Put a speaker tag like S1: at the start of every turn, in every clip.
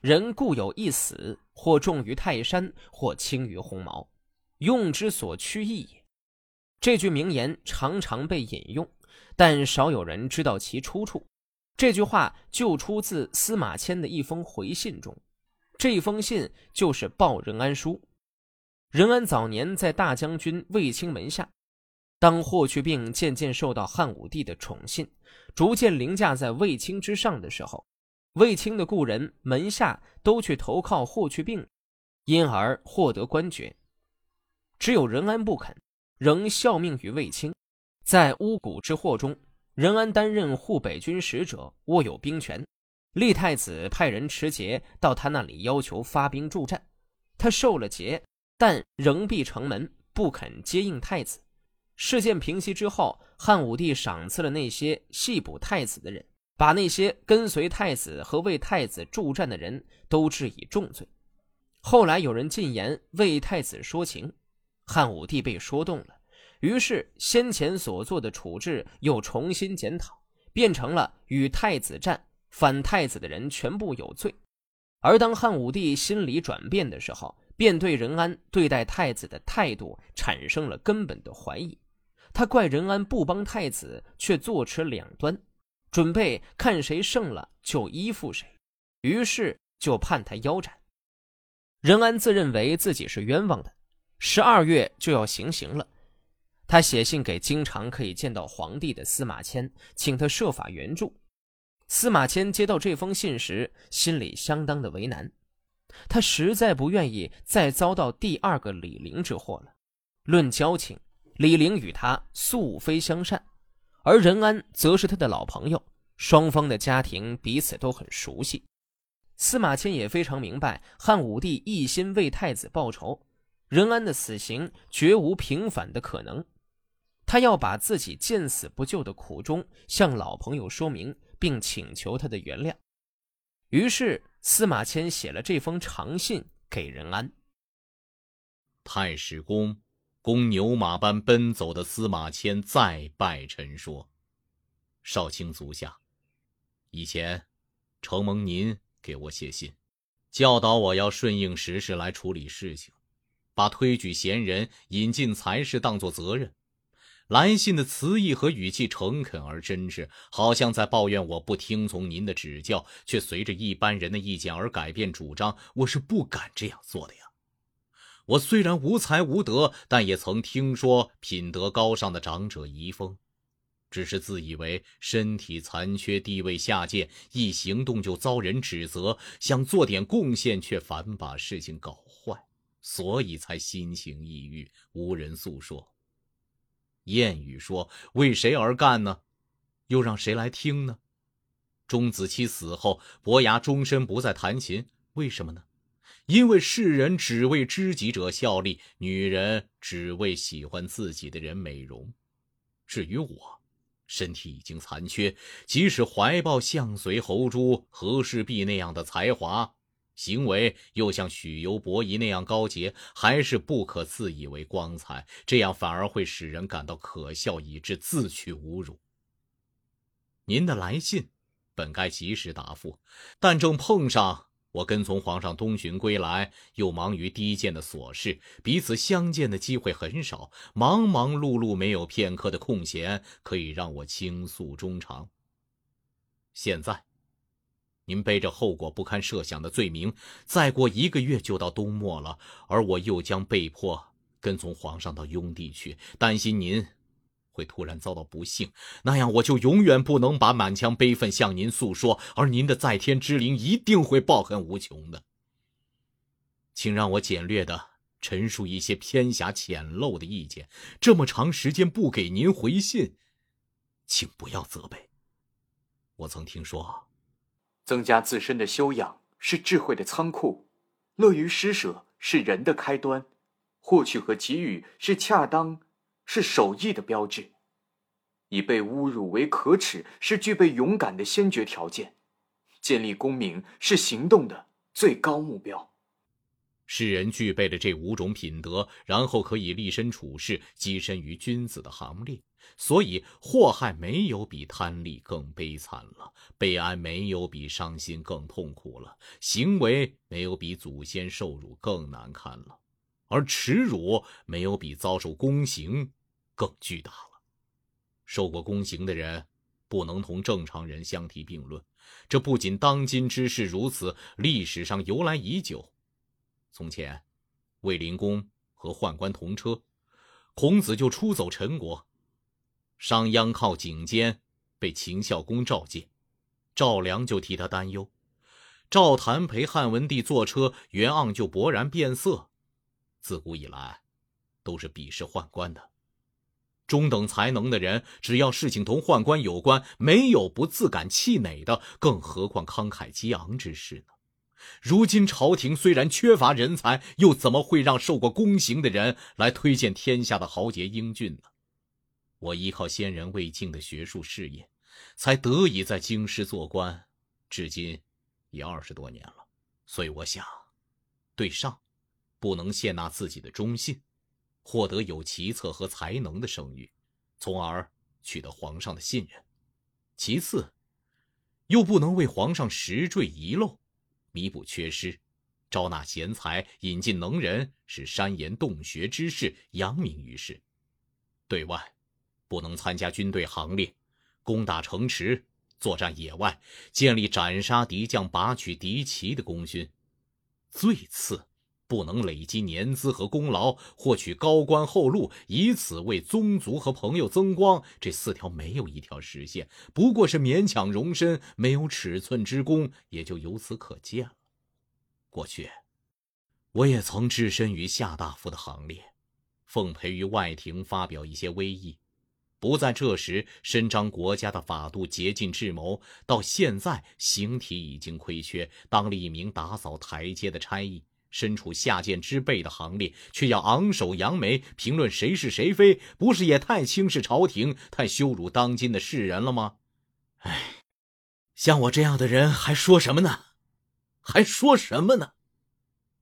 S1: 人固有一死，或重于泰山，或轻于鸿毛，用之所趋异也。这句名言常常被引用，但少有人知道其出处。这句话就出自司马迁的一封回信中。这封信就是报任安书。任安早年在大将军卫青门下，当霍去病渐渐受到汉武帝的宠信，逐渐凌驾在卫青之上的时候。卫青的故人门下都去投靠霍去病，因而获得官爵。只有任安不肯，仍效命于卫青。在巫蛊之祸中，任安担任护北军使者，握有兵权。立太子派人持节到他那里，要求发兵助战。他受了节，但仍闭城门，不肯接应太子。事件平息之后，汉武帝赏赐了那些系捕太子的人。把那些跟随太子和为太子助战的人都治以重罪。后来有人进言为太子说情，汉武帝被说动了，于是先前所做的处置又重新检讨，变成了与太子战反太子的人全部有罪。而当汉武帝心理转变的时候，便对任安对待太子的态度产生了根本的怀疑。他怪任安不帮太子，却坐持两端。准备看谁胜了就依附谁，于是就判他腰斩。任安自认为自己是冤枉的，十二月就要行刑了。他写信给经常可以见到皇帝的司马迁，请他设法援助。司马迁接到这封信时，心里相当的为难，他实在不愿意再遭到第二个李陵之祸了。论交情，李陵与他素非相善。而任安则是他的老朋友，双方的家庭彼此都很熟悉。司马迁也非常明白，汉武帝一心为太子报仇，任安的死刑绝无平反的可能。他要把自己见死不救的苦衷向老朋友说明，并请求他的原谅。于是，司马迁写了这封长信给任安。
S2: 太史公。公牛马般奔走的司马迁再拜臣说：“少卿足下，以前承蒙您给我写信，教导我要顺应时势来处理事情，把推举贤人、引进才士当作责任。来信的词意和语气诚恳而真挚，好像在抱怨我不听从您的指教，却随着一般人的意见而改变主张。我是不敢这样做的呀。”我虽然无才无德，但也曾听说品德高尚的长者遗风，只是自以为身体残缺、地位下贱，一行动就遭人指责，想做点贡献，却反把事情搞坏，所以才心情抑郁，无人诉说。谚语说：“为谁而干呢？又让谁来听呢？”钟子期死后，伯牙终身不再弹琴，为什么呢？因为世人只为知己者效力，女人只为喜欢自己的人美容。至于我，身体已经残缺，即使怀抱相随侯珠、和氏璧那样的才华，行为又像许由伯夷那样高洁，还是不可自以为光彩。这样反而会使人感到可笑，以致自取侮辱。您的来信本该及时答复，但正碰上。我跟从皇上东巡归来，又忙于低贱的琐事，彼此相见的机会很少，忙忙碌碌，没有片刻的空闲可以让我倾诉衷肠。现在，您背着后果不堪设想的罪名，再过一个月就到冬末了，而我又将被迫跟从皇上到雍地去，担心您。会突然遭到不幸，那样我就永远不能把满腔悲愤向您诉说，而您的在天之灵一定会抱恨无穷的。请让我简略的陈述一些偏狭浅陋的意见。这么长时间不给您回信，请不要责备。我曾听说，
S3: 增加自身的修养是智慧的仓库，乐于施舍是人的开端，获取和给予是恰当。是手艺的标志，以被侮辱为可耻，是具备勇敢的先决条件；建立功名是行动的最高目标。
S2: 世人具备了这五种品德，然后可以立身处世，跻身于君子的行列。所以祸害没有比贪利更悲惨了，悲哀没有比伤心更痛苦了，行为没有比祖先受辱更难堪了，而耻辱没有比遭受宫刑更巨大了。受过宫刑的人不能同正常人相提并论，这不仅当今之事如此，历史上由来已久。从前，卫灵公和宦官同车，孔子就出走陈国。商鞅靠颈肩被秦孝公召见，赵良就替他担忧。赵谭陪汉文帝坐车，袁盎就勃然变色。自古以来，都是鄙视宦官的。中等才能的人，只要事情同宦官有关，没有不自感气馁的，更何况慷慨激昂之事呢？如今朝廷虽然缺乏人才，又怎么会让受过宫刑的人来推荐天下的豪杰英俊呢？我依靠先人未尽的学术事业，才得以在京师做官，至今已二十多年了。所以我想，对上不能献纳自己的忠信，获得有奇策和才能的声誉，从而取得皇上的信任；其次，又不能为皇上实坠遗漏。弥补缺失，招纳贤才，引进能人，使山岩洞穴之事扬名于世。对外，不能参加军队行列，攻打城池，作战野外，建立斩杀敌将、拔取敌旗的功勋。最次，不能累积年资和功劳，获取高官厚禄，以此为宗族和朋友增光。这四条没有一条实现，不过是勉强容身，没有尺寸之功，也就由此可见了。过去，我也曾置身于夏大夫的行列，奉陪于外廷，发表一些威仪，不在这时伸张国家的法度，竭尽智谋。到现在，形体已经亏缺，当了一名打扫台阶的差役。身处下贱之辈的行列，却要昂首扬眉评论谁是谁非，不是也太轻视朝廷、太羞辱当今的世人了吗？唉，像我这样的人还说什么呢？还说什么呢？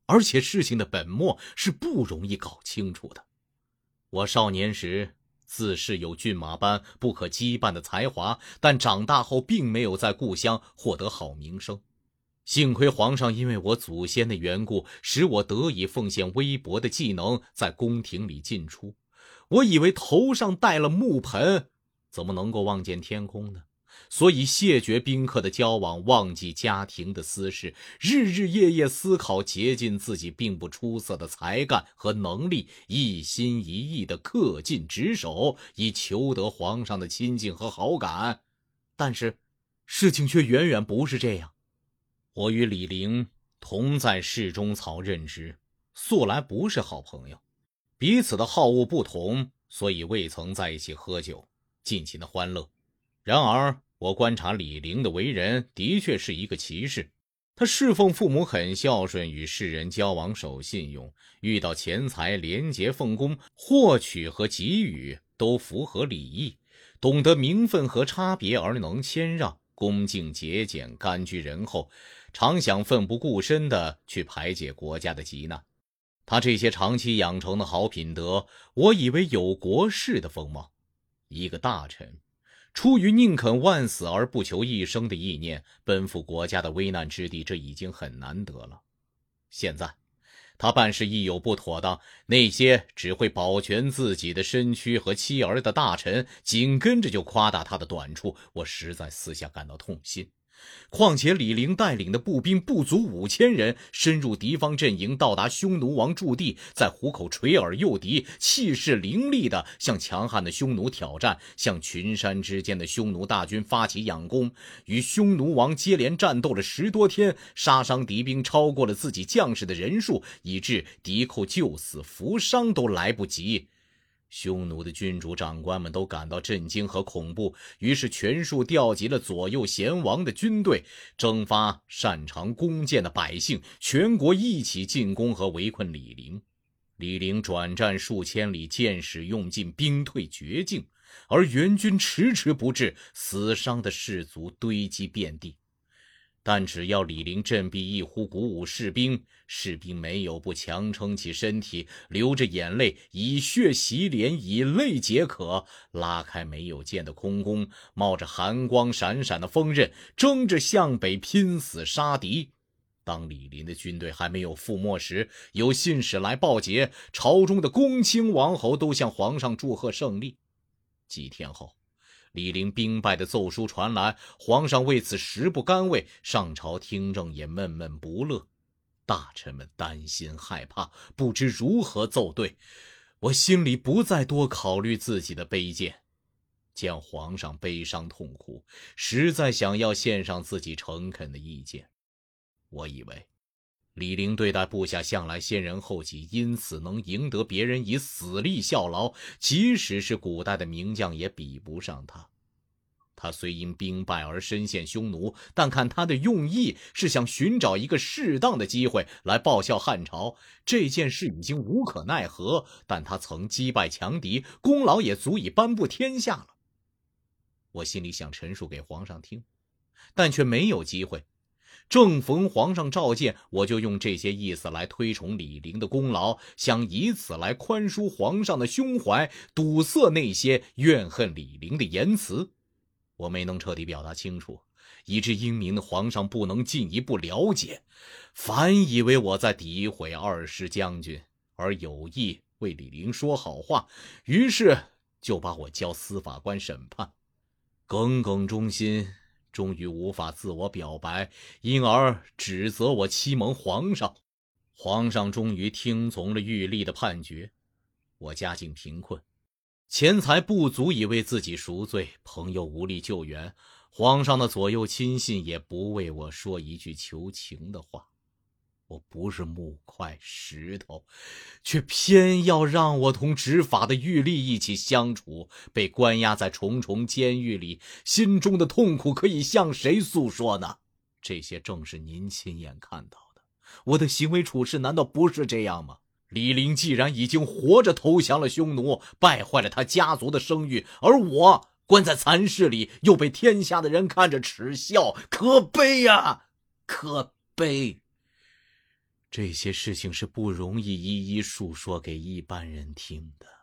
S2: 而且事情的本末是不容易搞清楚的。我少年时自恃有骏马般不可羁绊的才华，但长大后并没有在故乡获得好名声。幸亏皇上因为我祖先的缘故，使我得以奉献微薄的技能，在宫廷里进出。我以为头上戴了木盆，怎么能够望见天空呢？所以谢绝宾客的交往，忘记家庭的私事，日日夜夜思考，竭尽自己并不出色的才干和能力，一心一意的恪尽职守，以求得皇上的亲近和好感。但是，事情却远远不是这样。我与李陵同在侍中曹任职，素来不是好朋友，彼此的好恶不同，所以未曾在一起喝酒，尽情的欢乐。然而，我观察李陵的为人，的确是一个奇士。他侍奉父母很孝顺，与世人交往守信用，遇到钱财廉洁奉公，获取和给予都符合礼义，懂得名分和差别而能谦让。恭敬节俭，甘居人后，常想奋不顾身的去排解国家的急难。他这些长期养成的好品德，我以为有国士的风貌。一个大臣，出于宁肯万死而不求一生的意念，奔赴国家的危难之地，这已经很难得了。现在。他办事一有不妥当，那些只会保全自己的身躯和妻儿的大臣，紧跟着就夸大他的短处，我实在私下感到痛心。况且李陵带领的步兵不足五千人，深入敌方阵营，到达匈奴王驻地，在虎口垂耳诱敌，气势凌厉地向强悍的匈奴挑战，向群山之间的匈奴大军发起佯攻，与匈奴王接连战斗了十多天，杀伤敌兵超过了自己将士的人数，以致敌寇救死扶伤都来不及。匈奴的君主长官们都感到震惊和恐怖，于是全数调集了左右贤王的军队，征发擅长弓箭的百姓，全国一起进攻和围困李陵。李陵转战数千里，箭矢用尽，兵退绝境，而援军迟迟不至，死伤的士卒堆积遍地。但只要李陵振臂一呼，鼓舞士兵，士兵没有不强撑起身体，流着眼泪，以血洗脸，以泪解渴，拉开没有剑的空弓，冒着寒光闪闪的锋刃，争着向北拼死杀敌。当李林的军队还没有覆没时，有信使来报捷，朝中的公卿王侯都向皇上祝贺胜利。几天后。李陵兵败的奏书传来，皇上为此食不甘味，上朝听政也闷闷不乐，大臣们担心害怕，不知如何奏对。我心里不再多考虑自己的卑贱，见皇上悲伤痛苦，实在想要献上自己诚恳的意见。我以为，李陵对待部下向来先人后己，因此能赢得别人以死力效劳，即使是古代的名将也比不上他。他虽因兵败而身陷匈奴，但看他的用意是想寻找一个适当的机会来报效汉朝。这件事已经无可奈何，但他曾击败强敌，功劳也足以颁布天下了。我心里想陈述给皇上听，但却没有机会。正逢皇上召见，我就用这些意思来推崇李陵的功劳，想以此来宽恕皇上的胸怀，堵塞那些怨恨李陵的言辞。我没能彻底表达清楚，以致英明的皇上不能进一步了解，反以为我在诋毁二师将军，而有意为李陵说好话，于是就把我交司法官审判。耿耿忠心，终于无法自我表白，因而指责我欺蒙皇上。皇上终于听从了玉立的判决。我家境贫困。钱财不足以为自己赎罪，朋友无力救援，皇上的左右亲信也不为我说一句求情的话。我不是木块石头，却偏要让我同执法的玉吏一起相处，被关押在重重监狱里，心中的痛苦可以向谁诉说呢？这些正是您亲眼看到的，我的行为处事难道不是这样吗？李陵既然已经活着投降了匈奴，败坏了他家族的声誉，而我关在蚕室里，又被天下的人看着耻笑，可悲呀，可悲！这些事情是不容易一一述说给一般人听的。